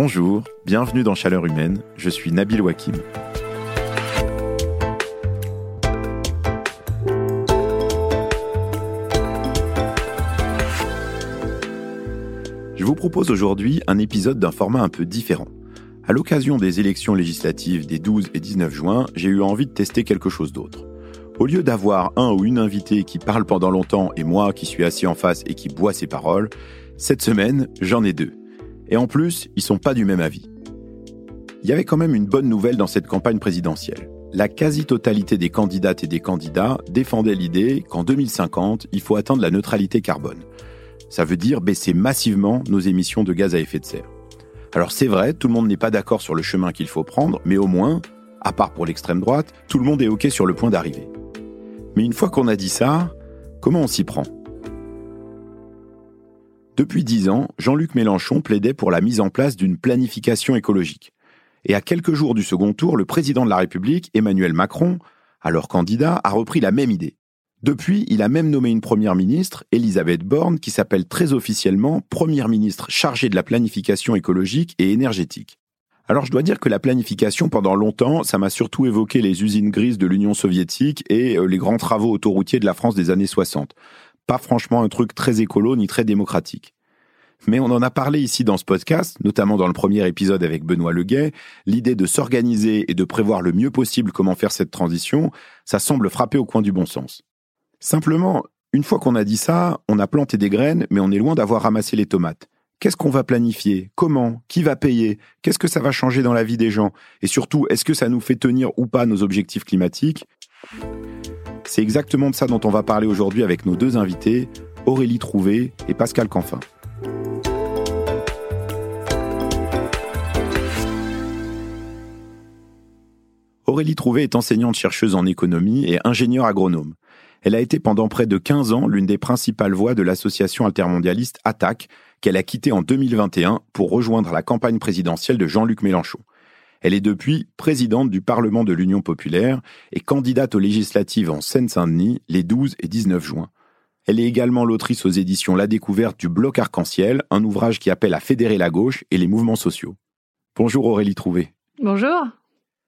Bonjour, bienvenue dans Chaleur Humaine, je suis Nabil Wakim. Je vous propose aujourd'hui un épisode d'un format un peu différent. À l'occasion des élections législatives des 12 et 19 juin, j'ai eu envie de tester quelque chose d'autre. Au lieu d'avoir un ou une invitée qui parle pendant longtemps et moi qui suis assis en face et qui bois ses paroles, cette semaine, j'en ai deux. Et en plus, ils sont pas du même avis. Il y avait quand même une bonne nouvelle dans cette campagne présidentielle. La quasi-totalité des candidates et des candidats défendaient l'idée qu'en 2050, il faut atteindre la neutralité carbone. Ça veut dire baisser massivement nos émissions de gaz à effet de serre. Alors c'est vrai, tout le monde n'est pas d'accord sur le chemin qu'il faut prendre, mais au moins, à part pour l'extrême droite, tout le monde est OK sur le point d'arriver. Mais une fois qu'on a dit ça, comment on s'y prend? Depuis dix ans, Jean-Luc Mélenchon plaidait pour la mise en place d'une planification écologique. Et à quelques jours du second tour, le président de la République, Emmanuel Macron, alors candidat, a repris la même idée. Depuis, il a même nommé une première ministre, Elisabeth Borne, qui s'appelle très officiellement première ministre chargée de la planification écologique et énergétique. Alors je dois dire que la planification, pendant longtemps, ça m'a surtout évoqué les usines grises de l'Union soviétique et euh, les grands travaux autoroutiers de la France des années 60. Pas franchement un truc très écolo ni très démocratique. Mais on en a parlé ici dans ce podcast, notamment dans le premier épisode avec Benoît Leguet, l'idée de s'organiser et de prévoir le mieux possible comment faire cette transition, ça semble frapper au coin du bon sens. Simplement, une fois qu'on a dit ça, on a planté des graines, mais on est loin d'avoir ramassé les tomates. Qu'est-ce qu'on va planifier? Comment? Qui va payer? Qu'est-ce que ça va changer dans la vie des gens? Et surtout, est-ce que ça nous fait tenir ou pas nos objectifs climatiques? C'est exactement de ça dont on va parler aujourd'hui avec nos deux invités, Aurélie Trouvé et Pascal Canfin. Aurélie Trouvé est enseignante-chercheuse en économie et ingénieure agronome. Elle a été pendant près de 15 ans l'une des principales voix de l'association altermondialiste ATTAC, qu'elle a quittée en 2021 pour rejoindre la campagne présidentielle de Jean-Luc Mélenchon. Elle est depuis présidente du Parlement de l'Union populaire et candidate aux législatives en Seine-Saint-Denis les 12 et 19 juin. Elle est également l'autrice aux éditions La Découverte du Bloc Arc-en-Ciel, un ouvrage qui appelle à fédérer la gauche et les mouvements sociaux. Bonjour Aurélie Trouvé. Bonjour.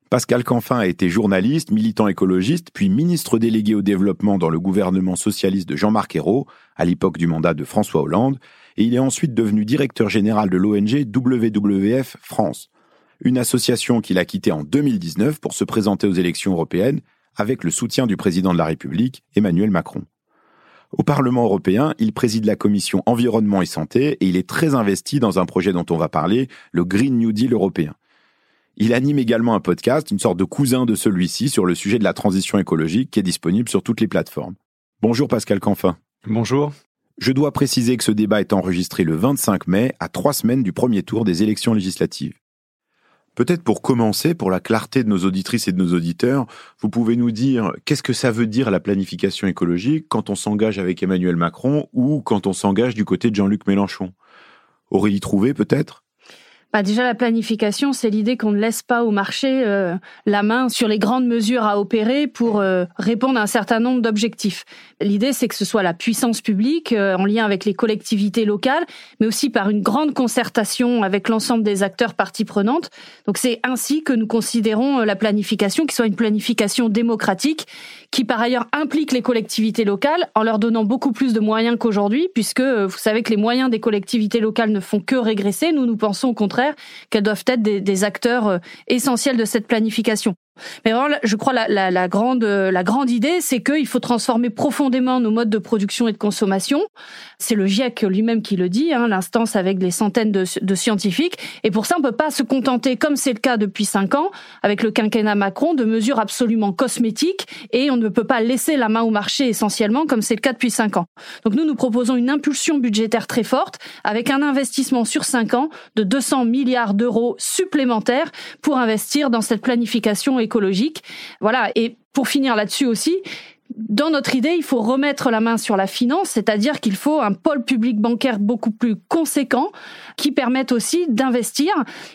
Pascal Canfin a été journaliste, militant écologiste, puis ministre délégué au développement dans le gouvernement socialiste de Jean-Marc Ayrault, à l'époque du mandat de François Hollande, et il est ensuite devenu directeur général de l'ONG WWF France, une association qu'il a quittée en 2019 pour se présenter aux élections européennes avec le soutien du président de la République, Emmanuel Macron. Au Parlement européen, il préside la commission environnement et santé et il est très investi dans un projet dont on va parler, le Green New Deal européen. Il anime également un podcast, une sorte de cousin de celui-ci, sur le sujet de la transition écologique qui est disponible sur toutes les plateformes. Bonjour Pascal Canfin. Bonjour. Je dois préciser que ce débat est enregistré le 25 mai, à trois semaines du premier tour des élections législatives. Peut-être pour commencer, pour la clarté de nos auditrices et de nos auditeurs, vous pouvez nous dire qu'est-ce que ça veut dire la planification écologique quand on s'engage avec Emmanuel Macron ou quand on s'engage du côté de Jean-Luc Mélenchon? Aurélie Trouvé peut-être? Bah déjà la planification, c'est l'idée qu'on ne laisse pas au marché euh, la main sur les grandes mesures à opérer pour euh, répondre à un certain nombre d'objectifs. L'idée, c'est que ce soit la puissance publique euh, en lien avec les collectivités locales, mais aussi par une grande concertation avec l'ensemble des acteurs parties prenantes. Donc c'est ainsi que nous considérons la planification, qui soit une planification démocratique, qui par ailleurs implique les collectivités locales en leur donnant beaucoup plus de moyens qu'aujourd'hui, puisque vous savez que les moyens des collectivités locales ne font que régresser. Nous, nous pensons au contraire qu'elles doivent être des, acteurs euh, essentiels de cette planification. Mais vraiment, je crois la, la, la grande la grande idée, c'est qu'il faut transformer profondément nos modes de production et de consommation. C'est le GIEC lui-même qui le dit, hein, l'instance avec les centaines de, scientifiques. Et pour ça, on peut pas se contenter, comme c'est le cas depuis cinq ans, avec le quinquennat Macron, de mesures absolument cosmétiques. Et on ne peut pas laisser la main au marché essentiellement, comme c'est le cas depuis cinq ans. Donc nous, nous proposons une impulsion budgétaire très forte, avec un investissement sur cinq ans de 200 milliards d'euros supplémentaires pour investir dans cette planification écologique. Voilà. Et pour finir là-dessus aussi, dans notre idée, il faut remettre la main sur la finance, c'est-à-dire qu'il faut un pôle public bancaire beaucoup plus conséquent qui permette aussi d'investir.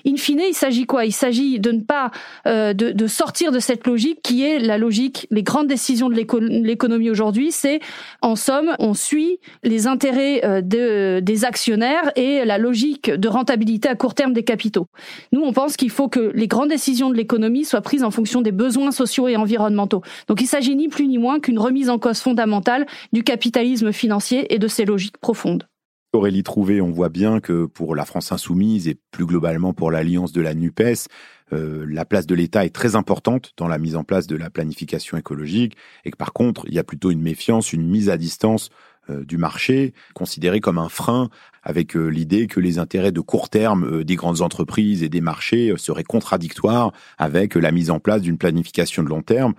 In fine, il s'agit quoi? Il s'agit de ne pas euh, de, sortir de cette logique qui est la logique, les grandes décisions de l'économie aujourd'hui, c'est en somme, on suit les intérêts euh, de, des actionnaires et la logique de rentabilité à court terme des capitaux. Nous, on pense qu'il faut que les grandes décisions de l'économie soient prises en fonction des besoins sociaux et environnementaux. Donc il s'agit ni plus ni moins qu'une remise en cause fondamentale du capitalisme financier et de ses logiques profondes. Aurélie Trouvé, on voit bien que pour la France insoumise et plus globalement pour l'alliance de la NUPES, euh, la place de l'État est très importante dans la mise en place de la planification écologique et que par contre, il y a plutôt une méfiance, une mise à distance euh, du marché, considéré comme un frein avec euh, l'idée que les intérêts de court terme des grandes entreprises et des marchés seraient contradictoires avec la mise en place d'une planification de long terme.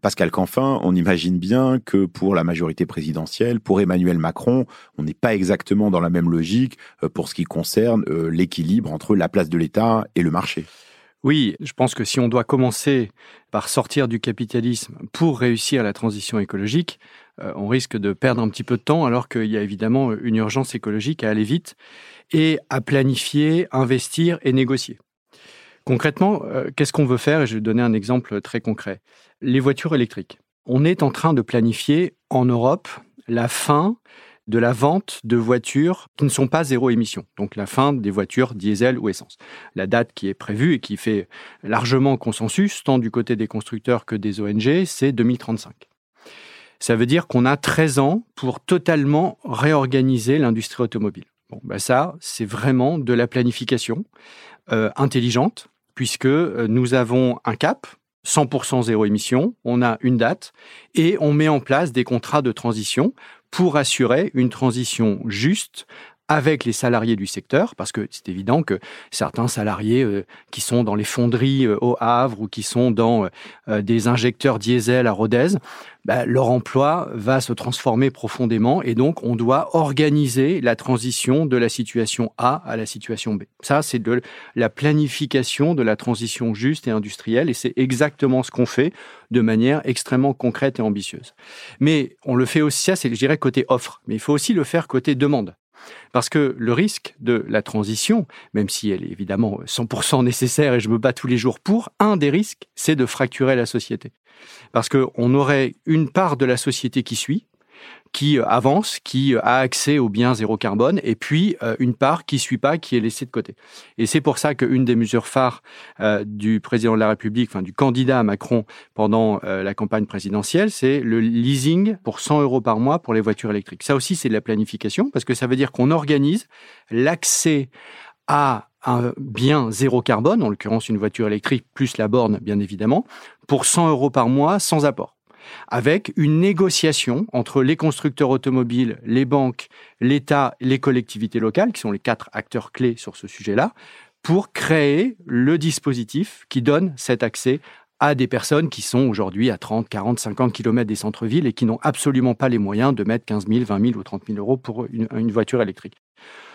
Pascal Canfin, on imagine bien que pour la majorité présidentielle, pour Emmanuel Macron, on n'est pas exactement dans la même logique pour ce qui concerne l'équilibre entre la place de l'État et le marché. Oui, je pense que si on doit commencer par sortir du capitalisme pour réussir la transition écologique, euh, on risque de perdre un petit peu de temps alors qu'il y a évidemment une urgence écologique à aller vite et à planifier, investir et négocier. Concrètement, euh, qu'est-ce qu'on veut faire? Je vais donner un exemple très concret. Les voitures électriques. On est en train de planifier en Europe la fin de la vente de voitures qui ne sont pas zéro émission, donc la fin des voitures diesel ou essence. La date qui est prévue et qui fait largement consensus, tant du côté des constructeurs que des ONG, c'est 2035. Ça veut dire qu'on a 13 ans pour totalement réorganiser l'industrie automobile. Bon, ben ça, c'est vraiment de la planification euh, intelligente, puisque euh, nous avons un cap, 100% zéro émission, on a une date et on met en place des contrats de transition pour assurer une transition juste avec les salariés du secteur, parce que c'est évident que certains salariés euh, qui sont dans les fonderies euh, au Havre ou qui sont dans euh, des injecteurs diesel à Rodez, bah, leur emploi va se transformer profondément et donc on doit organiser la transition de la situation A à la situation B. Ça, c'est de la planification de la transition juste et industrielle et c'est exactement ce qu'on fait de manière extrêmement concrète et ambitieuse. Mais on le fait aussi, ça c'est, je dirais, côté offre, mais il faut aussi le faire côté demande. Parce que le risque de la transition, même si elle est évidemment 100% nécessaire et je me bats tous les jours pour, un des risques, c'est de fracturer la société. Parce qu'on aurait une part de la société qui suit, qui euh, avance, qui euh, a accès aux biens zéro carbone, et puis euh, une part qui suit pas, qui est laissée de côté. Et c'est pour ça qu'une des mesures phares du président de la République, enfin du candidat à Macron pendant la campagne présidentielle, c'est le leasing pour 100 euros par mois pour les voitures électriques. Ça aussi, c'est de la planification, parce que ça veut dire qu'on organise l'accès à un bien zéro carbone, en l'occurrence une voiture électrique plus la borne, bien évidemment, pour 100 euros par mois sans apport avec une négociation entre les constructeurs automobiles, les banques, l'État, les collectivités locales, qui sont les quatre acteurs clés sur ce sujet-là, pour créer le dispositif qui donne cet accès à des personnes qui sont aujourd'hui à 30, 40, 50 km des centres-villes et qui n'ont absolument pas les moyens de mettre 15 000, 20 000 ou 30 000 euros pour une, une voiture électrique.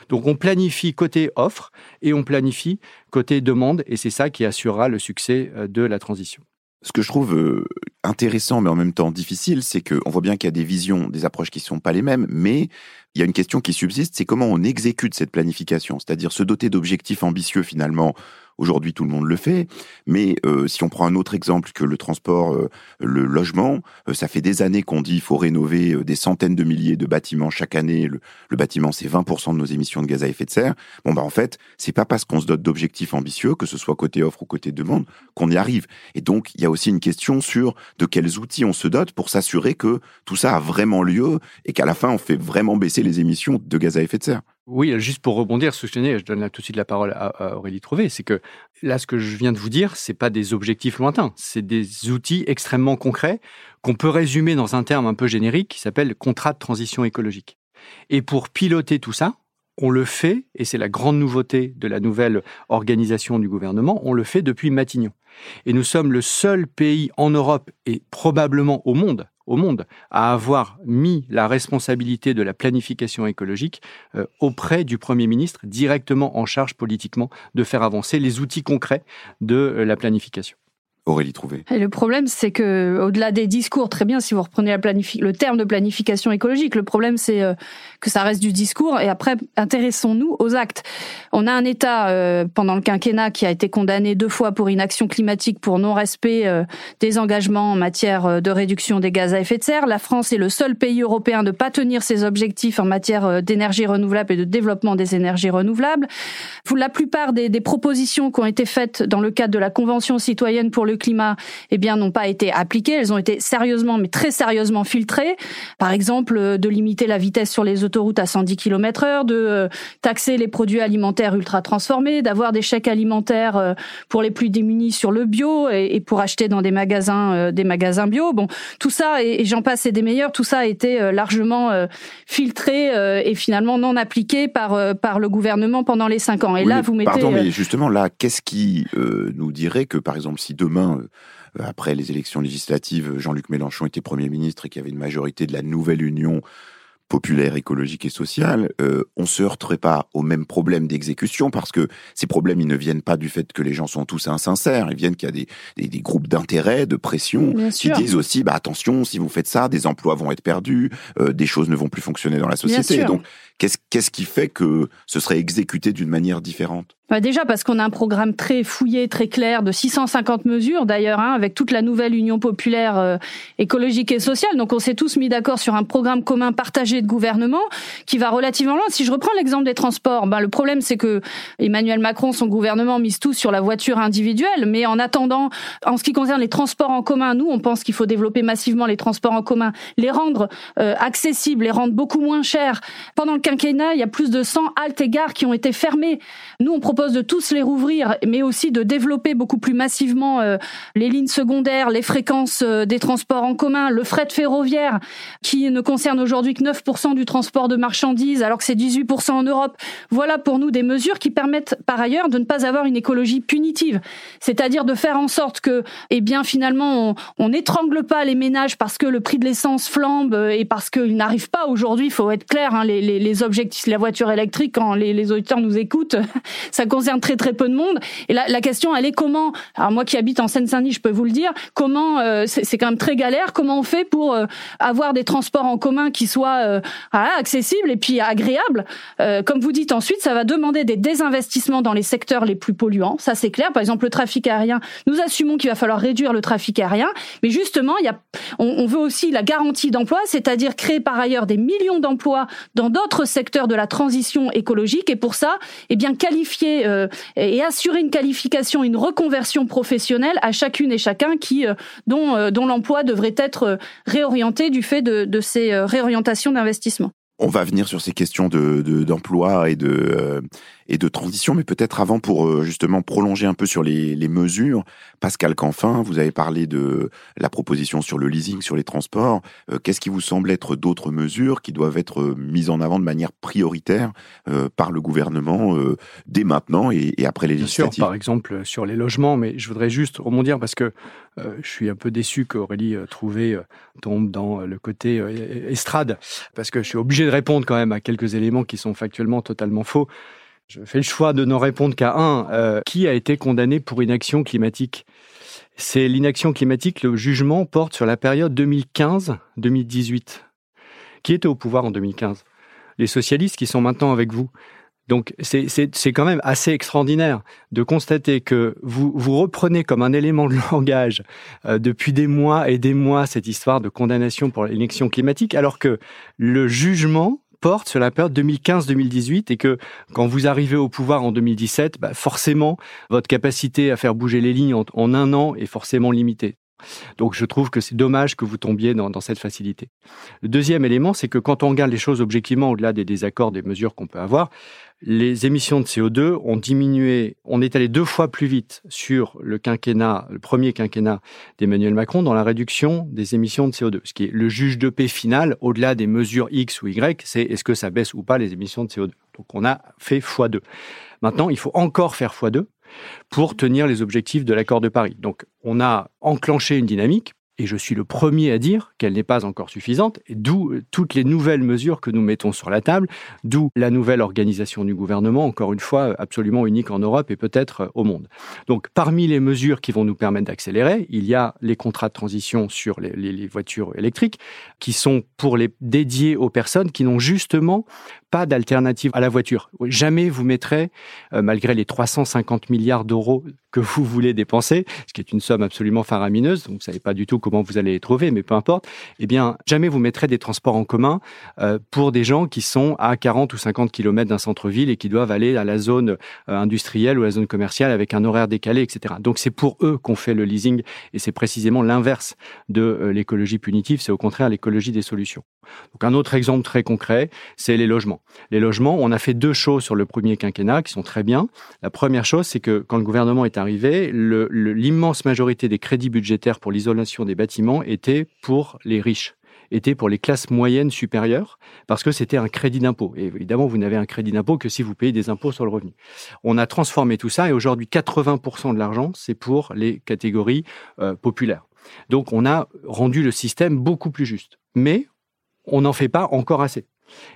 Donc on planifie côté offre et on planifie côté demande et c'est ça qui assurera le succès euh, de la transition. Ce que je trouve euh, intéressant mais en même temps difficile, c'est qu'on voit bien qu'il y a des visions, des approches qui ne sont pas les mêmes, mais il y a une question qui subsiste, c'est comment on exécute cette planification, c'est-à-dire se doter d'objectifs ambitieux finalement Aujourd'hui, tout le monde le fait. Mais euh, si on prend un autre exemple que le transport, euh, le logement, euh, ça fait des années qu'on dit qu'il faut rénover des centaines de milliers de bâtiments chaque année. Le, bâtiment, c'est 20% de nos émissions de gaz à effet de serre. Bon, bah en fait, c'est pas parce qu'on se dote d'objectifs ambitieux, que ce soit côté offre ou côté demande, qu'on y arrive. Et donc, il y a aussi une question sur de quels outils on se dote pour s'assurer que tout ça a vraiment lieu et qu'à la fin, on fait vraiment baisser les émissions de gaz à effet de serre. Oui, juste pour rebondir je je donne tout de suite la parole à, Aurélie Trouvé, c'est que là, ce que je viens de vous dire, c'est pas des objectifs lointains, c'est des outils extrêmement concrets qu'on peut résumer dans un terme un peu générique qui s'appelle contrat de transition écologique. Et pour piloter tout ça, on le fait, et c'est la grande nouveauté de la nouvelle organisation du gouvernement, on le fait depuis Matignon. Et nous sommes le seul pays en Europe et probablement au monde au monde à avoir mis la responsabilité de la planification écologique euh, auprès du Premier ministre, directement en charge politiquement de faire avancer les outils concrets de euh, la planification. Aurélie Trouvé. Et le problème, c'est que au-delà des discours, très bien, si vous reprenez le terme de planification écologique, le problème, c'est euh, que ça reste du discours. Et après, intéressons-nous aux actes. On a un État euh, pendant le quinquennat qui a été condamné deux fois pour inaction climatique, pour non-respect euh, des engagements en matière de réduction des gaz à effet de serre. La France est le seul pays européen à ne pas tenir ses objectifs en matière d'énergie renouvelable et de développement des énergies renouvelables. La plupart des propositions qui ont été faites dans le cadre de la Convention citoyenne pour le climat, eh bien, n'ont pas été appliquées. Elles ont été sérieusement, mais très sérieusement filtrées. Par exemple, euh, de limiter la vitesse sur les autoroutes à 110 km heure, de euh, taxer les produits alimentaires ultra transformés, d'avoir des chèques alimentaires euh, pour les plus démunis sur le bio et, pour acheter dans des magasins, des magasins bio. Bon, tout ça, et, j'en passe, c'est des meilleurs. Tout ça a été largement filtré et finalement non appliqué par par le gouvernement pendant les cinq ans. Et là, vous mettez. Pardon, mais justement là, qu'est-ce qui nous dirait que, par exemple, si demain euh, après les élections législatives, Jean-Luc Mélenchon était Premier ministre et qu'il y avait une majorité de la nouvelle Union populaire, écologique et sociale, euh, on se heurterait pas au même problème d'exécution parce que ces problèmes, ils ne viennent pas du fait que les gens sont tous insincères, ils viennent qu'il y a des, des, groupes d'intérêt, de pression, qui disent aussi, bah attention, si vous faites ça, des emplois vont être perdus, euh, des choses ne vont plus fonctionner dans la société. Donc, qu'est-ce qui fait que ce serait exécuté d'une manière différente? Bah déjà parce qu'on a un programme très fouillé, très clair, de 650 mesures d'ailleurs, hein, avec toute la nouvelle Union populaire euh, écologique et sociale. Donc on s'est tous mis d'accord sur un programme commun partagé de gouvernement qui va relativement loin. Si je reprends l'exemple des transports, ben, le problème c'est que Emmanuel Macron, son gouvernement mise tout sur la voiture individuelle, mais en attendant, en ce qui concerne les transports en commun, nous on pense qu'il faut développer massivement les transports en commun, les rendre euh, accessibles, les rendre beaucoup moins chers. Pendant le quinquennat, il y a plus de 100 haltes et gares qui ont été fermées. Nous on propose de tous les rouvrir, mais aussi de développer beaucoup plus massivement euh, les lignes secondaires, les fréquences euh, des transports en commun, le fret ferroviaire, qui ne concerne aujourd'hui que 9% du transport de marchandises, alors que c'est 18% en Europe. Voilà pour nous des mesures qui permettent par ailleurs de ne pas avoir une écologie punitive, c'est-à-dire de faire en sorte que, eh bien, finalement, on n'étrangle pas les ménages parce que le prix de l'essence flambe euh, et parce qu'ils n'arrivent pas aujourd'hui, il faut être clair, hein, les, objectifs, la voiture électrique, quand les, auditeurs nous écoutent, ça concerne très très peu de monde. Et la, la question, elle est comment Alors moi qui habite en Seine-Saint-Denis, je peux vous le dire, comment euh, c'est quand même très galère. Comment on fait pour euh, avoir des transports en commun qui soient euh, accessibles et puis agréables Comme vous dites ensuite, ça va demander des désinvestissements dans les secteurs les plus polluants. Ça c'est clair. Par exemple, le trafic aérien. Nous assumons qu'il va falloir réduire le trafic aérien, mais justement, il y a, on, on veut aussi la garantie d'emploi, c'est-à-dire créer par ailleurs des millions d'emplois dans d'autres secteurs de la transition écologique. Et pour ça, eh bien qualifier euh, et assurer une qualification, une reconversion professionnelle à chacune et chacun qui euh, dont, euh, dont l'emploi devrait être réorienté du fait de, de ces réorientations d'investissement. On va venir sur ces questions de d'emploi et de et de transition, mais peut-être avant pour euh, justement prolonger un peu sur les, les, mesures. Pascal Canfin, vous avez parlé de la proposition sur le leasing, sur les transports. Euh, qu'est-ce qui vous semble être d'autres mesures qui doivent être euh, mises en avant de manière prioritaire par le gouvernement dès maintenant et, et après les Bien législatives? sûr, par exemple sur les logements, mais je voudrais juste rebondir parce que je suis un peu déçu qu'Aurélie Trouvé tombe dans le côté estrade, parce que je suis obligé de répondre quand même à quelques éléments qui sont factuellement totalement faux. Je fais le choix de n'en répondre qu'à un. Euh, qui a été condamné pour inaction climatique? C'est l'inaction climatique. Le jugement porte sur la période 2015-2018. Qui était au pouvoir en 2015 Les socialistes qui sont maintenant avec vous. Donc c'est quand même assez extraordinaire de constater que vous, vous reprenez comme un élément de langage euh, depuis des mois et des mois cette histoire de condamnation pour l'inaction climatique, alors que le jugement porte sur la période 2015-2018 et que quand vous arrivez au pouvoir en 2017, bah forcément, votre capacité à faire bouger les lignes en, un an est forcément limitée. Donc je trouve que c'est dommage que vous tombiez dans, cette facilité. Le deuxième élément, c'est que quand on regarde les choses objectivement, au-delà des désaccords, des mesures qu'on peut avoir, les émissions de CO2 ont diminué, on est allé deux fois plus vite sur le quinquennat, le premier quinquennat d'Emmanuel Macron dans la réduction des émissions de CO2. Ce qui est le juge de paix final, au-delà des mesures X ou Y, c'est est-ce que ça baisse ou pas les émissions de CO2. Donc on a fait x2. Maintenant, il faut encore faire x2 pour tenir les objectifs de l'accord de Paris. Donc on a enclenché une dynamique et je suis le premier à dire qu'elle n'est pas encore suffisante, d'où euh, toutes les nouvelles mesures que nous mettons sur la table, d'où la nouvelle organisation du gouvernement, encore une fois absolument unique en Europe et peut-être euh, au monde. Donc parmi les mesures qui vont nous permettre d'accélérer, il y a les contrats de transition sur les, voitures électriques, qui sont pour les dédiés aux personnes qui n'ont justement pas d'alternative à la voiture. Jamais vous mettrez, euh, malgré les 350 milliards d'euros que vous voulez dépenser, ce qui est une somme absolument faramineuse, donc vous savez pas du tout comment vous allez les trouver, mais peu importe, eh bien, jamais vous mettrez des transports en commun euh, pour des gens qui sont à 40 ou 50 kilomètres d'un centre-ville et qui doivent aller à la zone euh, industrielle ou à la zone commerciale avec un horaire décalé, etc. Donc c'est pour eux qu'on fait le leasing et c'est précisément l'inverse de l'écologie punitive, c'est au contraire l'écologie des solutions. Donc un autre exemple très concret, c'est les logements. Les logements, on a fait deux choses sur le premier quinquennat qui sont très bien. La première chose, c'est que quand le gouvernement est arrivé, l'immense majorité des crédits budgétaires pour l'isolation des bâtiments étaient pour les riches étaient pour les classes moyennes supérieures parce que c'était un crédit d'impôt. Et évidemment, vous n'avez un crédit d'impôt que si vous payez des impôts sur le revenu. On a transformé tout ça et aujourd'hui, 80% de l'argent, c'est pour les catégories euh, populaires. Donc, on a rendu le système beaucoup plus juste. Mais on n'en fait pas encore assez.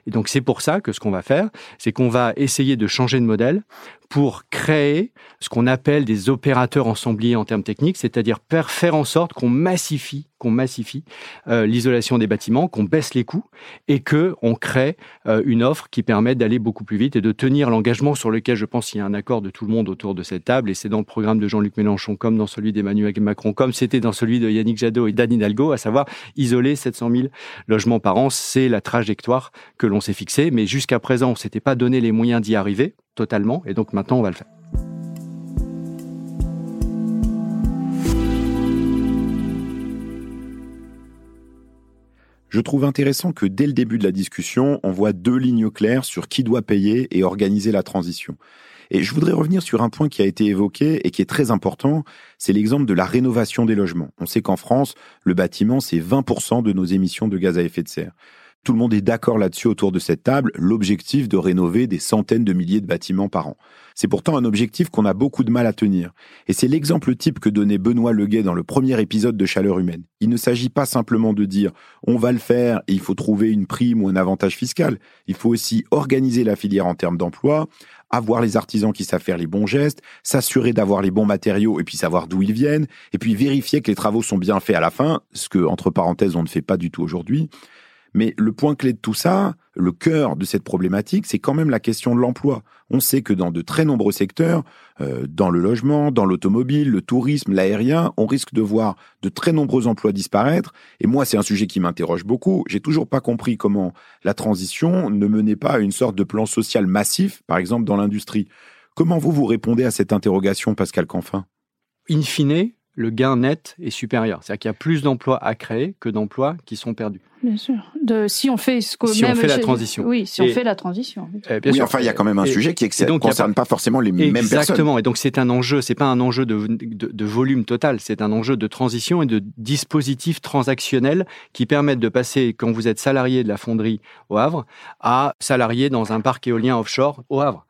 Et donc c'est pour ça que ce qu'on va faire, c'est qu'on va essayer de changer de modèle pour créer ce qu'on appelle des opérateurs ensembliers en termes techniques, c'est-à-dire faire en sorte qu'on massifie, qu'on massifie euh, l'isolation des bâtiments, qu'on baisse les coûts et que on crée euh, une offre qui permette d'aller beaucoup plus vite et de tenir l'engagement sur lequel je pense qu'il y a un accord de tout le monde autour de cette table. Et c'est dans le programme de Jean-Luc Mélenchon comme dans celui d'Emmanuel Macron comme c'était dans celui de Yannick Jadot et d'Anne Hidalgo, à savoir isoler 700 000 logements par an, c'est la trajectoire que l'on s'est fixée, mais jusqu'à présent on s'était pas donné les moyens d'y arriver totalement, et donc maintenant on va le faire. Je trouve intéressant que dès le début de la discussion, on voit deux lignes claires sur qui doit payer et organiser la transition. Et je voudrais revenir sur un point qui a été évoqué et qui est très important, c'est l'exemple de la rénovation des logements. On sait qu'en France, le bâtiment, c'est 20% de nos émissions de gaz à effet de serre. Tout le monde est d'accord là-dessus autour de cette table, l'objectif de rénover des centaines de milliers de bâtiments par an. C'est pourtant un objectif qu'on a beaucoup de mal à tenir. Et c'est l'exemple type que donnait Benoît Leguet dans le premier épisode de Chaleur humaine. Il ne s'agit pas simplement de dire on va le faire et il faut trouver une prime ou un avantage fiscal. Il faut aussi organiser la filière en termes d'emploi, avoir les artisans qui savent faire les bons gestes, s'assurer d'avoir les bons matériaux et puis savoir d'où ils viennent, et puis vérifier que les travaux sont bien faits à la fin, ce que, entre parenthèses, on ne fait pas du tout aujourd'hui. Mais le point clé de tout ça, le cœur de cette problématique, c'est quand même la question de l'emploi. On sait que dans de très nombreux secteurs, euh, dans le logement, dans l'automobile, le tourisme, l'aérien, on risque de voir de très nombreux emplois disparaître. Et moi, c'est un sujet qui m'interroge beaucoup. J'ai toujours pas compris comment la transition ne menait pas à une sorte de plan social massif, par exemple dans l'industrie. Comment vous vous répondez à cette interrogation, Pascal Canfin? In fine, le gain net est supérieur. C'est-à-dire qu'il y a plus d'emplois à créer que d'emplois qui sont perdus. Bien sûr. De, si on fait ce que si on fait la transition. Oui, si on fait la transition. Euh, oui, enfin, il y a quand même un sujet qui ne concerne pas forcément les mêmes personnes. Exactement. Et donc, c'est un enjeu. C'est pas un enjeu de, de, de volume total. C'est un enjeu de transition et de dispositifs transactionnels qui permettent de passer, quand vous êtes salarié de la fonderie au Havre, à salarié dans un parc éolien offshore au Havre.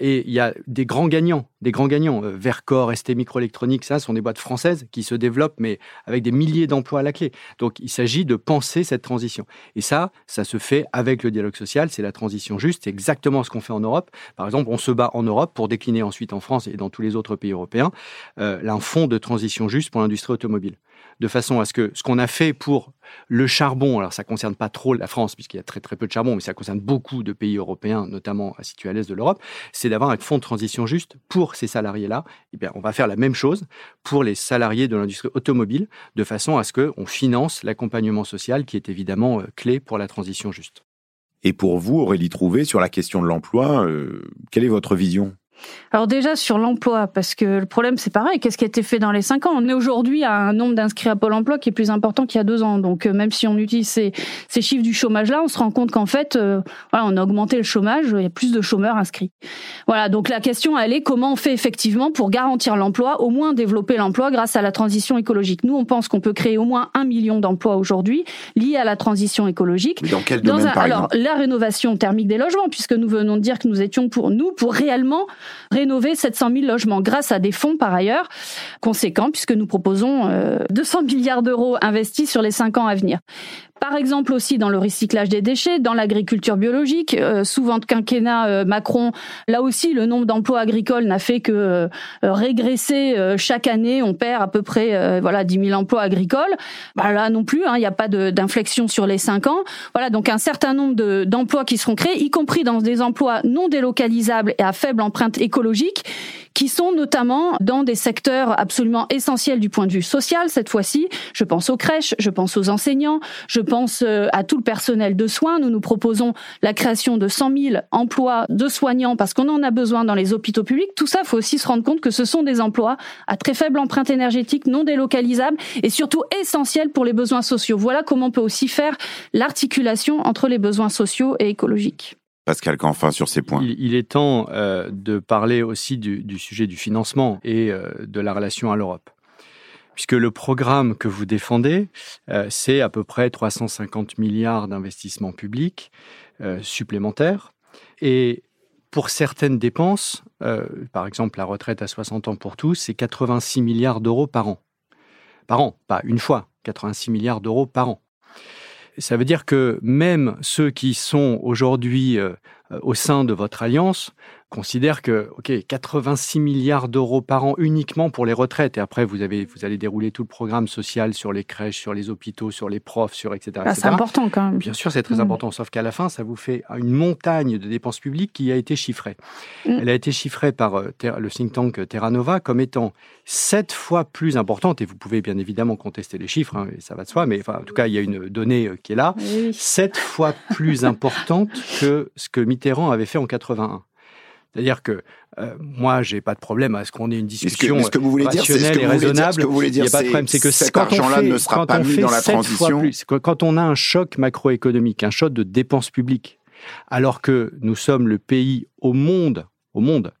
Et il y a des grands gagnants, des grands gagnants. Euh, Vercor, ST Microélectronique, ça sont des boîtes françaises qui se développent, mais avec des milliers d'emplois à la clé. Donc il s'agit de penser cette transition. Et ça, ça se fait avec le dialogue social, c'est la transition juste, c'est exactement ce qu'on fait en Europe. Par exemple, on se bat en Europe pour décliner ensuite en France et dans tous les autres pays européens euh, un fonds de transition juste pour l'industrie automobile de façon à ce que ce qu'on a fait pour le charbon, alors ça concerne pas trop la France puisqu'il y a très très peu de charbon, mais ça concerne beaucoup de pays européens, notamment situés à l'est de l'Europe, c'est d'avoir un fonds de transition juste pour ces salariés-là. Eh bien, on va faire la même chose pour les salariés de l'industrie automobile, de façon à ce qu'on finance l'accompagnement social qui est évidemment euh, clé pour la transition juste. Et pour vous, Aurélie Trouvé, sur la question de l'emploi, euh, quelle est votre vision? Alors déjà sur l'emploi, parce que le problème c'est pareil, qu'est-ce qui a été fait dans les cinq ans? On est aujourd'hui à un nombre d'inscrits à Pôle Emploi qui est plus important qu'il y a deux ans. Donc euh, même si on utilise ces, ces chiffres du chômage-là, on se rend compte qu'en fait, euh, voilà, on a augmenté le chômage, il y a plus de chômeurs inscrits. Voilà, donc la question elle est comment on fait effectivement pour garantir l'emploi, au moins développer l'emploi grâce à la transition écologique? Nous, on pense qu'on peut créer au moins un million d'emplois aujourd'hui liés à la transition écologique. Dans quel domaine Alors la rénovation thermique des logements, puisque nous venons de dire que nous étions pour nous pour réellement rénover 700 000 logements grâce à des fonds par ailleurs conséquents puisque nous proposons 200 milliards d'euros investis sur les cinq ans à venir. Par exemple aussi dans le recyclage des déchets, dans l'agriculture biologique, euh, souvent de quinquennat euh, Macron, là aussi le nombre d'emplois agricoles n'a fait que euh, régresser chaque année. On perd à peu près voilà 10 000 emplois agricoles. Bah, là non plus, hein, il n'y a pas d'inflexion sur les cinq ans. Voilà donc un certain nombre d'emplois qui seront créés, y compris dans des emplois non délocalisables et à faible empreinte écologique, qui sont notamment dans des secteurs absolument essentiels du point de vue social cette fois-ci. Je pense aux crèches, je pense aux enseignants, je pense euh, à tout le personnel de soins. Nous nous proposons la création de 100 000 emplois de soignants parce qu'on en a besoin dans les hôpitaux publics. Tout ça, il faut aussi se rendre compte que ce sont des emplois à très faible empreinte énergétique, non délocalisables et surtout essentiels pour les besoins sociaux. Voilà comment on peut aussi faire l'articulation entre les besoins sociaux et écologiques. Pascal Canfin sur ces points. Il, est temps euh, de parler aussi du, sujet du financement et euh, de la relation à l'Europe. Puisque le programme que vous défendez, euh, c'est à peu près 350 milliards d'investissements publics supplémentaires. Et pour certaines dépenses, par exemple la retraite à 60 ans pour tous, c'est 86 milliards d'euros par an. Par an, pas une fois, 86 milliards d'euros par an. Ça veut dire que même ceux qui sont aujourd'hui euh, au sein de votre alliance considère que, OK, 86 milliards d'euros par an uniquement pour les retraites. Et après, vous, avez, vous allez dérouler tout le programme social sur les crèches, sur les hôpitaux, sur les profs, sur etc. Ah, c'est important quand même. Bien sûr, c'est très mmh. important. Sauf qu'à la fin, ça vous fait une montagne de dépenses publiques qui a été chiffrée. Mmh. Elle a été chiffrée par euh, le think tank Terra Nova comme étant sept fois plus importante. Et vous pouvez bien évidemment contester les chiffres, hein, ça va de soi. Mais enfin, en tout cas, il y a une donnée euh, qui est là. Sept fois plus importante que ce que Mitterrand avait fait en 81. C'est-à-dire que euh, moi, j'ai pas de problème à ce qu'on ait une discussion ce que, vous voulez rationnelle dire, et raisonnable. ce il n'y a pas de problème. C'est que cet argent-là ne sera pas mis dans la transition. Plus, quand on a un choc macroéconomique, un choc de dépenses publiques, alors que nous sommes le pays au monde, au monde,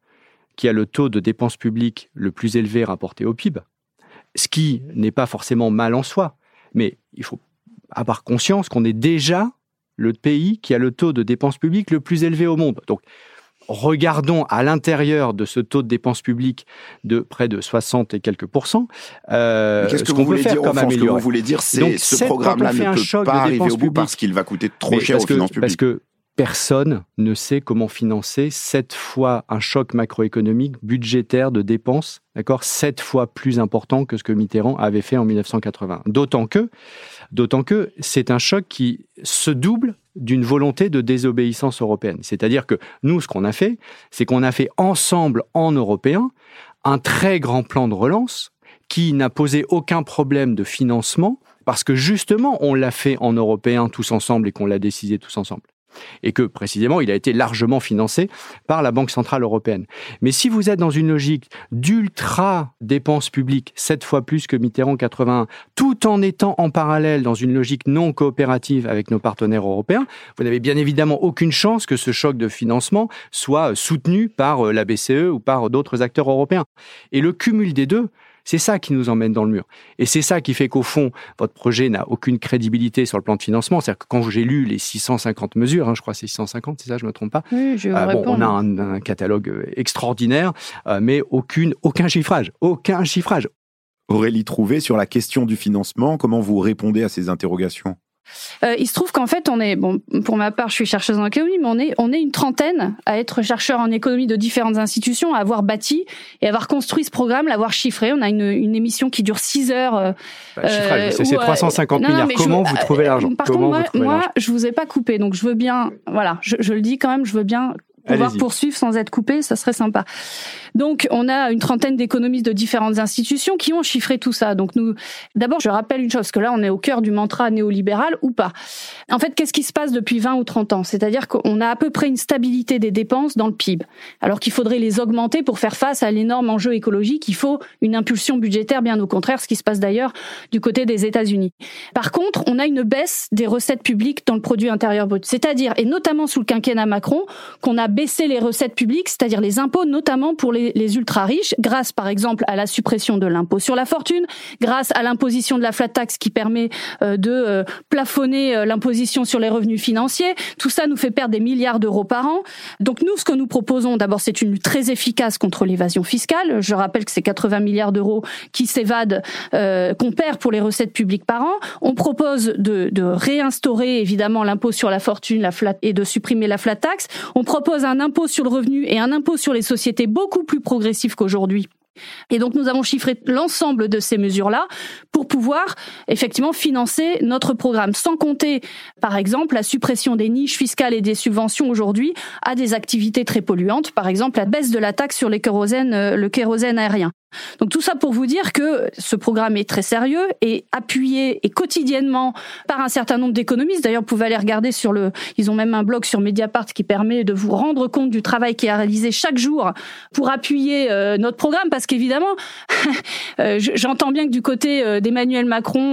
qui a le taux de dépenses publiques le plus élevé rapporté au PIB, ce qui n'est pas forcément mal en soi, mais il faut avoir conscience qu'on est déjà le pays qui a le taux de dépenses publiques le plus élevé au monde. Donc, regardons à l'intérieur de ce taux de dépenses publiques de près de 60 et quelques pourcents, euh, Qu'est-ce que vous voulez dire, comme Ce que vous voulez dire, c'est ce programme-là ne peut pas arriver au bout parce qu'il va coûter trop cher aux finances publiques. Parce que personne ne sait comment financer sept fois un choc macroéconomique budgétaire de dépenses, d'accord, sept fois plus important que ce que Mitterrand avait fait en 1980. D'autant que, d'autant que c'est un choc qui se double d'une volonté de désobéissance européenne. C'est-à-dire que nous, ce qu'on a fait, c'est qu'on a fait ensemble en Européens un très grand plan de relance qui n'a posé aucun problème de financement parce que justement, on l'a fait en européen tous ensemble et qu'on l'a décidé tous ensemble et que précisément il a été largement financé par la Banque centrale européenne. Mais si vous êtes dans une logique d'ultra dépenses publiques, sept fois plus que Mitterrand 81, tout en étant en parallèle dans une logique non coopérative avec nos partenaires européens, vous n'avez bien évidemment aucune chance que ce choc de financement soit soutenu par euh, la BCE ou par d'autres acteurs européens. Et le cumul des deux, c'est ça qui nous emmène dans le mur. Et c'est ça qui fait qu'au fond, votre projet n'a aucune crédibilité sur le plan de financement. C'est-à-dire que quand j'ai lu les 650 mesures, hein, je crois que c'est 650, c'est ça, je ne me trompe pas. Oui, je euh, bon, on a un, catalogue euh, extraordinaire, euh, mais aucune, aucun chiffrage. Aucun chiffrage. Aurélie Trouvé, sur la question du financement, comment vous répondez à ces interrogations? Euh, il se trouve qu'en fait, on est, bon, pour ma part, je suis chercheuse en économie, mais on est, on est une trentaine à être chercheurs en économie de différentes institutions, à avoir bâti et avoir construit ce programme, l'avoir chiffré. On a une, une émission qui dure 6 heures. Euh, bah, euh c'est 350 milliards. Comment vous trouvez l'argent Par contre, moi, moi je vous ai pas coupé, donc je veux bien, voilà, je, je le dis quand même, je veux bien pouvoir poursuivre sans être coupé, ça serait sympa. Donc, on a une trentaine d'économistes de différentes institutions qui ont chiffré tout ça. Donc, nous, d'abord, je rappelle une chose, parce que là, on est au cœur du mantra néolibéral ou pas. En fait, qu'est-ce qui se passe depuis 20 ou 30 ans? C'est-à-dire qu'on a à peu près une stabilité des dépenses dans le PIB, alors qu'il faudrait les augmenter pour faire face à l'énorme enjeu écologique. Il faut une impulsion budgétaire, bien au contraire, ce qui se passe d'ailleurs du côté des États-Unis. Par contre, on a une baisse des recettes publiques dans le produit intérieur brut. C'est-à-dire, et notamment sous le quinquennat Macron, qu'on a baisser les recettes publiques, c'est-à-dire les impôts, notamment pour les, les ultra-riches, grâce par exemple à la suppression de l'impôt sur la fortune, grâce à l'imposition de la flat tax qui permet euh, de euh, plafonner euh, l'imposition sur les revenus financiers. Tout ça nous fait perdre des milliards d'euros par an. Donc nous, ce que nous proposons, d'abord, c'est une lutte très efficace contre l'évasion fiscale. Je rappelle que c'est 80 milliards d'euros qui s'évadent, qu'on perd pour les recettes publiques par an. On propose de, de réinstaurer évidemment l'impôt sur la fortune la flat, et de supprimer la flat tax. On propose un impôt sur le revenu et un impôt sur les sociétés beaucoup plus progressif qu'aujourd'hui et donc nous avons chiffré l'ensemble de ces mesures-là pour pouvoir effectivement financer notre programme, sans compter par exemple la suppression des niches fiscales et des subventions aujourd'hui à des activités très polluantes, par exemple la baisse de la taxe sur euh, le kérosène aérien. Donc tout ça pour vous dire que ce programme est très sérieux et appuyé et quotidiennement par un certain nombre d'économistes. D'ailleurs, vous pouvez aller regarder sur le, ils ont même un blog sur Mediapart qui permet de vous rendre compte du travail qui est réalisé chaque jour pour appuyer euh, notre programme, parce qu'évidemment, euh, j'entends bien que du côté euh, d'Emmanuel Macron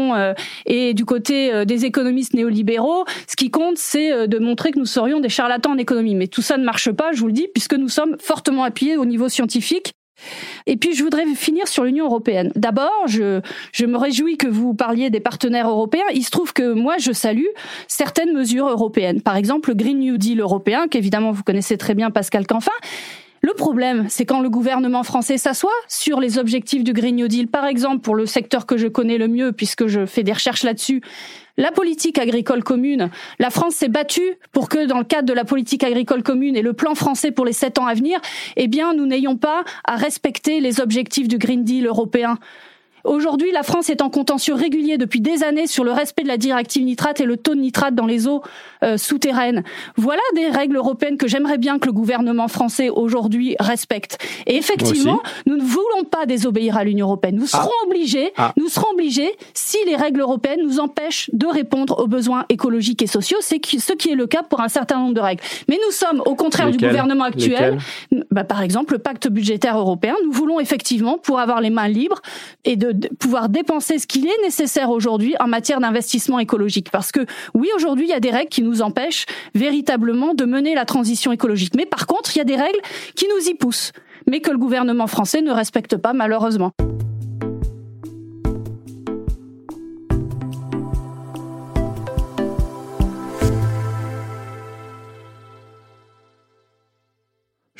et du côté des économistes néolibéraux, ce qui compte, c'est de montrer que nous serions des charlatans en économie. Mais tout ça ne marche pas, je vous le dis, puisque nous sommes fortement appuyés au niveau scientifique et puis, je voudrais finir sur l'Union européenne. D'abord, je, me réjouis que vous parliez des partenaires européens. Il se trouve que moi, je salue certaines mesures européennes. Par exemple, le Green New Deal européen, qu'évidemment vous connaissez très bien, Pascal Canfin. Le problème, c'est quand le gouvernement français s'assoit sur les objectifs du Green New Deal, par exemple pour le secteur que je connais le mieux, puisque je fais des recherches là-dessus, la politique agricole commune, la France s'est battue pour que dans le cadre de la politique agricole commune et le plan français pour les sept ans à venir, eh bien, nous n'ayons pas à respecter les objectifs du Green Deal européen. Aujourd'hui, la France est en contentieux régulier depuis des années sur le respect de la directive nitrate et le taux de nitrate dans les eaux euh, souterraines. Voilà des règles européennes que j'aimerais bien que le gouvernement français aujourd'hui respecte. Et effectivement, nous ne voulons pas désobéir à l'Union européenne. Nous ah. serons obligés, ah. nous serons obligés si les règles européennes nous empêchent de répondre aux besoins écologiques et sociaux. C'est ce qui est le cas pour un certain nombre de règles. Mais nous sommes au contraire du gouvernement actuel. Bah, par exemple, le pacte budgétaire européen. Nous voulons effectivement, pour avoir les mains libres et de pouvoir dépenser ce qu'il est nécessaire aujourd'hui en matière d'investissement écologique. Parce que oui, aujourd'hui, il y a des règles qui nous empêchent véritablement de mener la transition écologique. Mais par contre, il y a des règles qui nous y poussent, mais que le gouvernement français ne respecte pas malheureusement.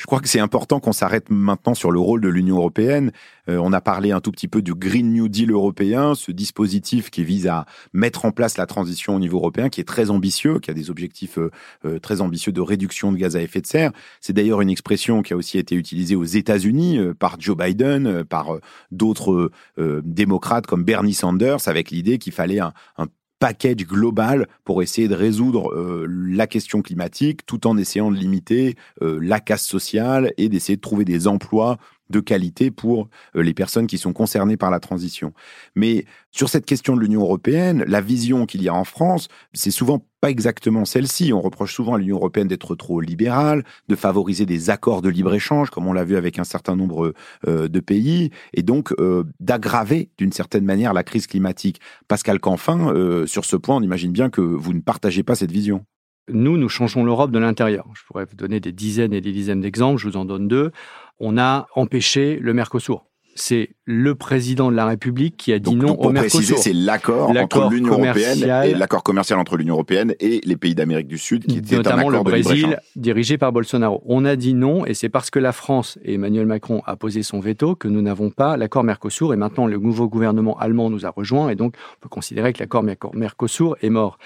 Crois que c'est important qu'on s'arrête maintenant sur le rôle de l'Union européenne. Euh, on a parlé un tout petit peu du Green New Deal européen, ce dispositif qui vise à mettre en place la transition au niveau européen, qui est très ambitieux, qui a des objectifs euh, euh, très ambitieux de réduction de gaz à effet de serre. C'est d'ailleurs une expression qui a aussi été utilisée aux États-Unis par Joe Biden, par d'autres démocrates comme Bernie Sanders, avec l'idée qu'il fallait un, un package global pour essayer de résoudre euh, la question climatique tout en essayant de limiter euh, la casse sociale et d'essayer de trouver des emplois de qualité pour euh, les personnes qui sont concernées par la transition. Mais sur cette question de l'Union européenne, la vision qu'il y a en France, c'est souvent pas exactement celle-ci. On reproche souvent à l'Union européenne d'être trop libérale, de favoriser des accords de libre-échange, comme on l'a vu avec un certain nombre euh, de pays, et donc euh, d'aggraver d'une certaine manière la crise climatique. Pascal Canfin, sur ce point, on imagine bien que vous ne partagez pas cette vision. Nous, nous changeons l'Europe de l'intérieur. Je pourrais vous donner des dizaines et des dizaines d'exemples, je vous en donne deux on a empêché le Mercosur c'est le président de la République qui a dit non au Mercosur. Préciser, c'est l'accord entre l'Union européenne et l'accord commercial entre l'Union européenne et les pays d'Amérique du Sud, qui était notamment un accord le Brésil, dirigé par Bolsonaro. On a dit non, et c'est parce que la France et Emmanuel Macron a posé son veto que nous n'avons pas l'accord Mercosur. Et maintenant, le nouveau gouvernement allemand nous a rejoints, et donc on peut considérer que l'accord Mercosur est mort.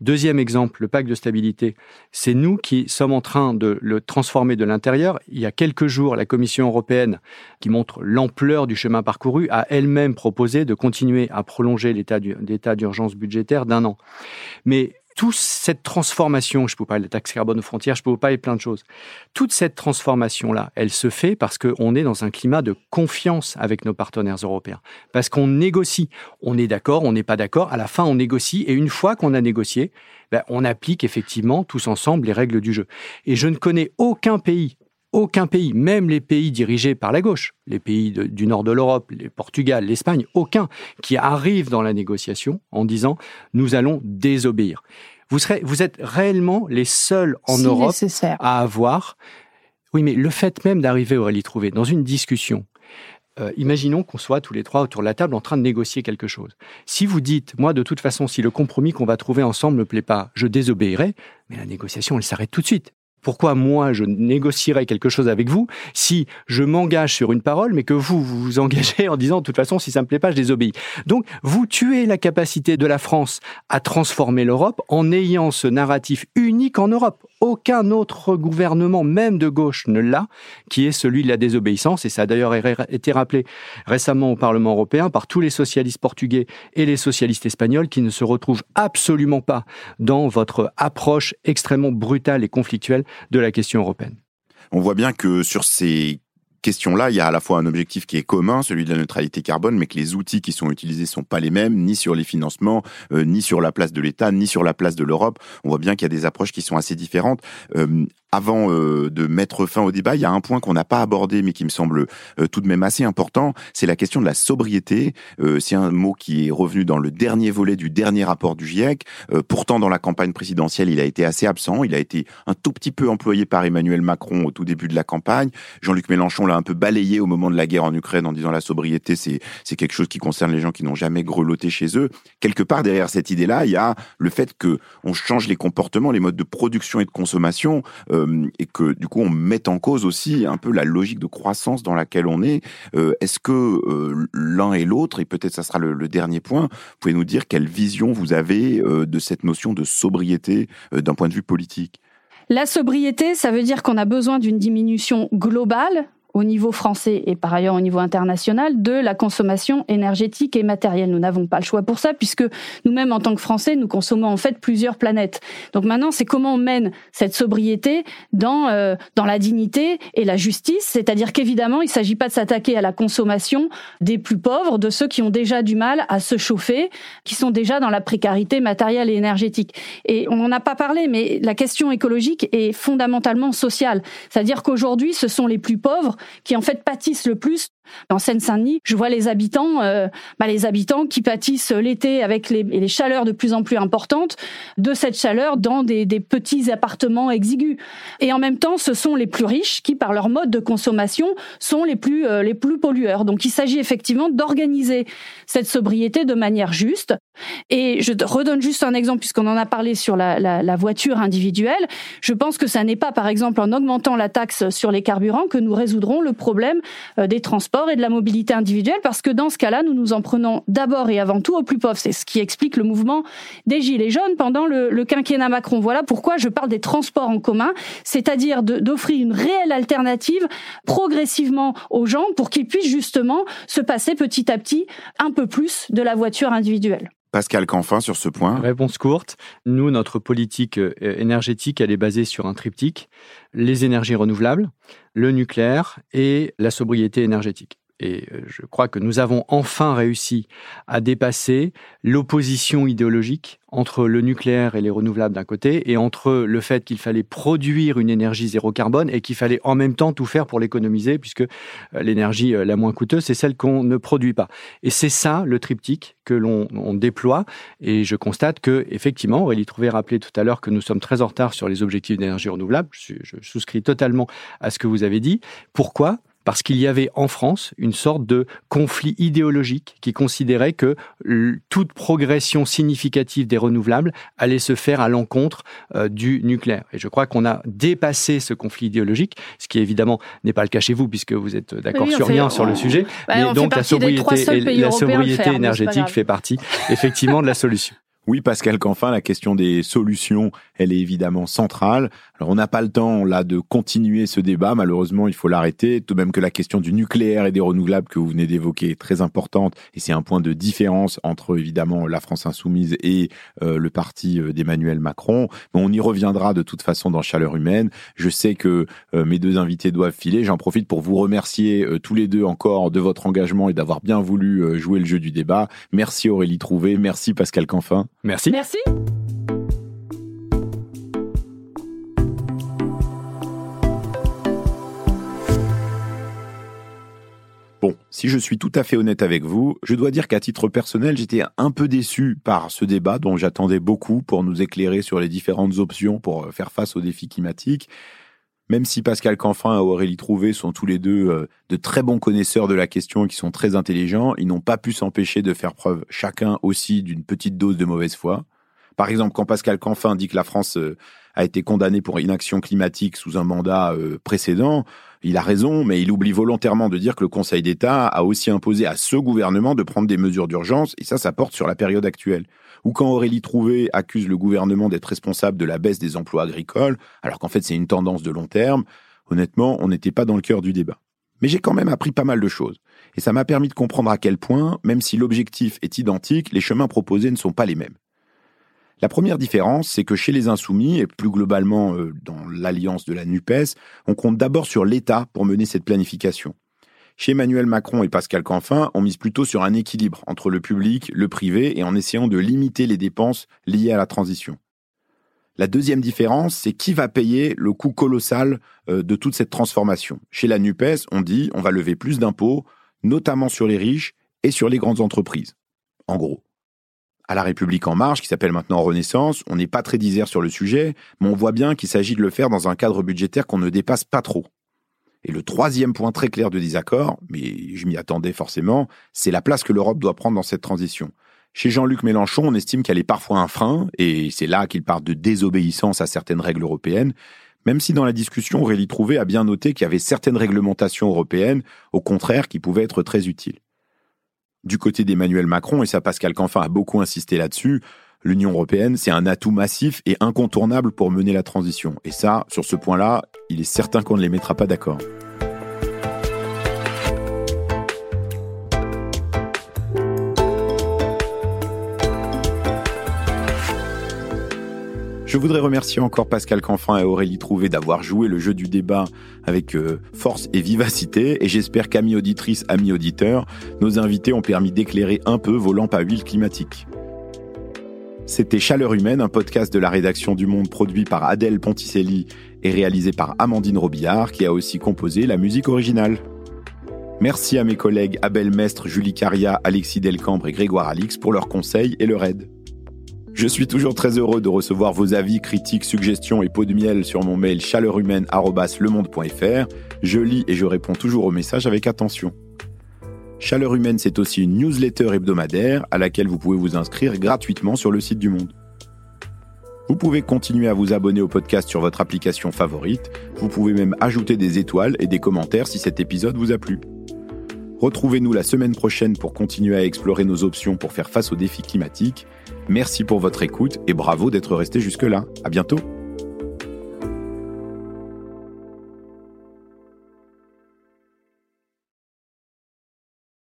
Deuxième exemple, le pacte de stabilité. C'est nous qui sommes en train de le transformer de l'intérieur. Il y a quelques jours, la Commission européenne, qui montre l'ampleur du chemin parcouru, a elle-même proposé de continuer à prolonger l'état d'urgence budgétaire d'un an. Mais toute cette transformation, je peux pas parler de la taxe carbone aux frontières, je peux vous parler de plein de choses. Toute cette transformation-là, elle se fait parce qu'on est dans un climat de confiance avec nos partenaires européens. Parce qu'on négocie. On est d'accord, on n'est pas d'accord. À la fin, on négocie. Et une fois qu'on a négocié, ben, on applique effectivement tous ensemble les règles du jeu. Et je ne connais aucun pays aucun pays, même les pays dirigés par la gauche, les pays du nord de l'Europe, le Portugal, l'Espagne, aucun qui arrive dans la négociation en disant nous allons désobéir. Vous, serez, vous êtes réellement les seuls en Europe à avoir Oui, mais le fait même d'arriver, Aurélie Trouvé, dans une discussion, euh, imaginons qu'on soit tous les trois autour de la table en train de négocier quelque chose. Si vous dites, moi, de toute façon, si le compromis qu'on va trouver ensemble ne plaît pas, je désobéirai, mais la négociation, elle s'arrête tout de suite. Pourquoi moi je négocierais quelque chose avec vous si je m'engage sur une parole, mais que vous vous, engagez en disant de toute façon si ça me plaît pas je désobéis. Donc vous tuez la capacité de la France à transformer l'Europe en ayant ce narratif unique en Europe. Aucun autre gouvernement, même de gauche, ne l'a, qui est celui de la désobéissance. Et ça a d'ailleurs été rappelé récemment au Parlement européen par tous les socialistes portugais et les socialistes espagnols qui ne se retrouvent absolument pas dans votre approche extrêmement brutale et conflictuelle de la question européenne. On voit bien que sur ces questions-là, il y a à la fois un objectif qui est commun, celui de la neutralité carbone, mais que les outils qui sont utilisés sont pas les mêmes, ni sur les financements, euh, ni sur la place de l'État, ni sur la place de l'Europe. On voit bien qu'il y a des approches qui sont assez différentes. Euh, avant euh, de mettre fin au débat, il y a un point qu'on n'a pas abordé, mais qui me semble euh, tout de même assez important, c'est la question de la sobriété. Euh, c'est un mot qui est revenu dans le dernier volet du dernier rapport du GIEC. pourtant, dans la campagne présidentielle, il a été assez absent. Il a été un tout petit peu employé par Emmanuel Macron au tout début de la campagne. Jean-Luc Mélenchon l'a un peu balayé au moment de la guerre en Ukraine en disant la sobriété, c'est c'est quelque chose qui concerne les gens qui n'ont jamais grelotté chez eux. Quelque part derrière cette idée-là, il y a le fait que on change les comportements, les modes de production et de consommation. Euh, et que du coup on met en cause aussi un peu la logique de croissance dans laquelle on est. Euh, est-ce que euh, l'un et l'autre, et peut-être ça sera le, dernier point, vous pouvez nous dire quelle vision vous avez de cette notion de sobriété d'un point de vue politique? La sobriété, ça veut dire qu'on a besoin d'une diminution globale au niveau français et par ailleurs au niveau international de la consommation énergétique et matérielle. Nous n'avons pas le choix pour ça puisque nous-mêmes en tant que Français, nous consommons en fait plusieurs planètes. Donc maintenant, c'est comment on mène cette sobriété dans euh, dans la dignité et la justice, c'est-à-dire qu'évidemment, il ne s'agit pas de s'attaquer à la consommation des plus pauvres, de ceux qui ont déjà du mal à se chauffer, qui sont déjà dans la précarité matérielle et énergétique. Et on n'en a pas parlé, mais la question écologique est fondamentalement sociale. C'est-à-dire qu'aujourd'hui, ce sont les plus pauvres qui en fait pâtissent le plus en Seine-Saint-Denis, je vois les habitants, euh, bah, les habitants qui pâtissent l'été avec les, chaleurs de plus en plus importantes de cette chaleur dans des, des, petits appartements exigus. Et en même temps, ce sont les plus riches qui, par leur mode de consommation, sont les plus euh, les plus pollueurs. Donc, il s'agit effectivement d'organiser cette sobriété de manière juste. Et je redonne juste un exemple puisqu'on en a parlé sur la, la, la voiture individuelle. Je pense que ça n'est pas, par exemple, en augmentant la taxe sur les carburants que nous résoudrons le problème euh, des transports et de la mobilité individuelle, parce que dans ce cas-là, nous nous en prenons d'abord et avant tout aux plus pauvres. C'est ce qui explique le mouvement des Gilets jaunes pendant le, le quinquennat Macron. Voilà pourquoi je parle des transports en commun, c'est-à-dire d'offrir une réelle alternative progressivement aux gens pour qu'ils puissent justement se passer petit à petit un peu plus de la voiture individuelle. Pascal Canfin sur ce point Réponse courte. Nous, notre politique euh, énergétique, elle est basée sur un triptyque les énergies renouvelables, le nucléaire et la sobriété énergétique. Et euh, je crois que nous avons enfin réussi à dépasser l'opposition idéologique entre le nucléaire et les renouvelables d'un côté et entre le fait qu'il fallait produire une énergie zéro carbone et qu'il fallait en même temps tout faire pour l'économiser puisque euh, l'énergie euh, la moins coûteuse, c'est celle qu'on ne produit pas. Et c'est ça le triptyque que l'on déploie et je constate que effectivement, Aurélie Trouvé rappelé tout à l'heure que nous sommes très en retard sur les objectifs d'énergie renouvelable. Je souscris totalement à ce que vous avez dit. Pourquoi? Parce qu'il y avait en France une sorte de conflit idéologique qui considérait que toute progression significative des renouvelables allait se faire à l'encontre euh, du nucléaire. Et je crois qu'on a dépassé ce conflit idéologique, ce qui évidemment n'est pas le cas chez vous puisque vous êtes d'accord sur rien sur le sujet. Bah, mais donc la sobriété, la sobriété énergétique fait partie effectivement de la solution. Oui, Pascal Canfin, la question des solutions, elle est évidemment centrale. Alors, on n'a pas le temps, là, de continuer ce débat. Malheureusement, il faut l'arrêter. Tout de même que la question du nucléaire et des renouvelables que vous venez d'évoquer est très importante. Et c'est un point de différence entre, évidemment, la France insoumise et euh, le parti euh, d'Emmanuel Macron. Mais on y reviendra de toute façon dans Chaleur humaine. Je sais que euh, mes deux invités doivent filer. J'en profite pour vous remercier tous les deux encore de votre engagement et d'avoir bien voulu jouer le jeu du débat. Merci Aurélie Trouvé. Merci Pascal Canfin. Merci. Merci. Bon, si je suis tout à fait honnête avec vous, je dois dire qu'à titre personnel, j'étais un peu déçu par ce débat dont j'attendais beaucoup pour nous éclairer sur les différentes options pour faire face aux défis climatiques. Même si Pascal Canfin et Aurélie Trouvé sont tous les deux euh, de très bons connaisseurs de la question et qui sont très intelligents, ils n'ont pas pu s'empêcher de faire preuve chacun aussi d'une petite dose de mauvaise foi. Par exemple, quand Pascal Canfin dit que la France euh, a été condamnée pour inaction climatique sous un mandat euh, précédent, il a raison, mais il oublie volontairement de dire que le Conseil d'État a aussi imposé à ce gouvernement de prendre des mesures d'urgence, et ça, ça porte sur la période actuelle. Ou quand Aurélie Trouvé accuse le gouvernement d'être responsable de la baisse des emplois agricoles, alors qu'en fait c'est une tendance de long terme, honnêtement, on n'était pas dans le cœur du débat. Mais j'ai quand même appris pas mal de choses. Et ça m'a permis de comprendre à quel point, même si l'objectif est identique, les chemins proposés ne sont pas les mêmes. La première différence, c'est que chez les insoumis, et plus globalement euh, dans l'alliance de la NUPES, on compte d'abord sur l'État pour mener cette planification. Chez Emmanuel Macron et Pascal Canfin, on mise plutôt sur un équilibre entre le public, le privé, et en essayant de limiter les dépenses liées à la transition. La deuxième différence, c'est qui va payer le coût colossal euh, de toute cette transformation. Chez la NUPES, on dit on va lever plus d'impôts, notamment sur les riches et sur les grandes entreprises. En gros à La République en marche, qui s'appelle maintenant Renaissance. On n'est pas très disert sur le sujet, mais on voit bien qu'il s'agit de le faire dans un cadre budgétaire qu'on ne dépasse pas trop. Et le troisième point très clair de désaccord, mais je m'y attendais forcément, c'est la place que l'Europe doit prendre dans cette transition. Chez Jean-Luc Mélenchon, on estime qu'elle est parfois un frein, et c'est là qu'il parle de désobéissance à certaines règles européennes, même si dans la discussion, Aurélie Trouvé a bien noté qu'il y avait certaines réglementations européennes, au contraire, qui pouvaient être très utiles. Du côté d'Emmanuel Macron, et ça Pascal Canfin a beaucoup insisté là-dessus, l'Union européenne, c'est un atout massif et incontournable pour mener la transition. Et ça, sur ce point-là, il est certain qu'on ne les mettra pas d'accord. Je voudrais remercier encore Pascal Canfin et Aurélie Trouvé d'avoir joué le jeu du débat avec euh, force et vivacité, et j'espère qu'amis auditrices, amis auditeurs, nos invités ont permis d'éclairer un peu vos lampes à huile climatique. C'était Chaleur Humaine, un podcast de la rédaction du Monde produit par Adèle Ponticelli et réalisé par Amandine Robillard, qui a aussi composé la musique originale. Merci à mes collègues Abel Mestre, Julie Caria, Alexis Delcambre et Grégoire Alix pour leurs conseils et leur aide. Je suis toujours très heureux de recevoir vos avis, critiques, suggestions et pots de miel sur mon mail chaleurhumaine.lemonde.fr. Je lis et je réponds toujours aux messages avec attention. Chaleur Humaine, c'est aussi une newsletter hebdomadaire à laquelle vous pouvez vous inscrire gratuitement sur le site du Monde. Vous pouvez continuer à vous abonner au podcast sur votre application favorite. Vous pouvez même ajouter des étoiles et des commentaires si cet épisode vous a plu. Retrouvez-nous la semaine prochaine pour continuer à explorer nos options pour faire face aux défis climatiques. Merci pour votre écoute et bravo d'être resté jusque-là. À bientôt!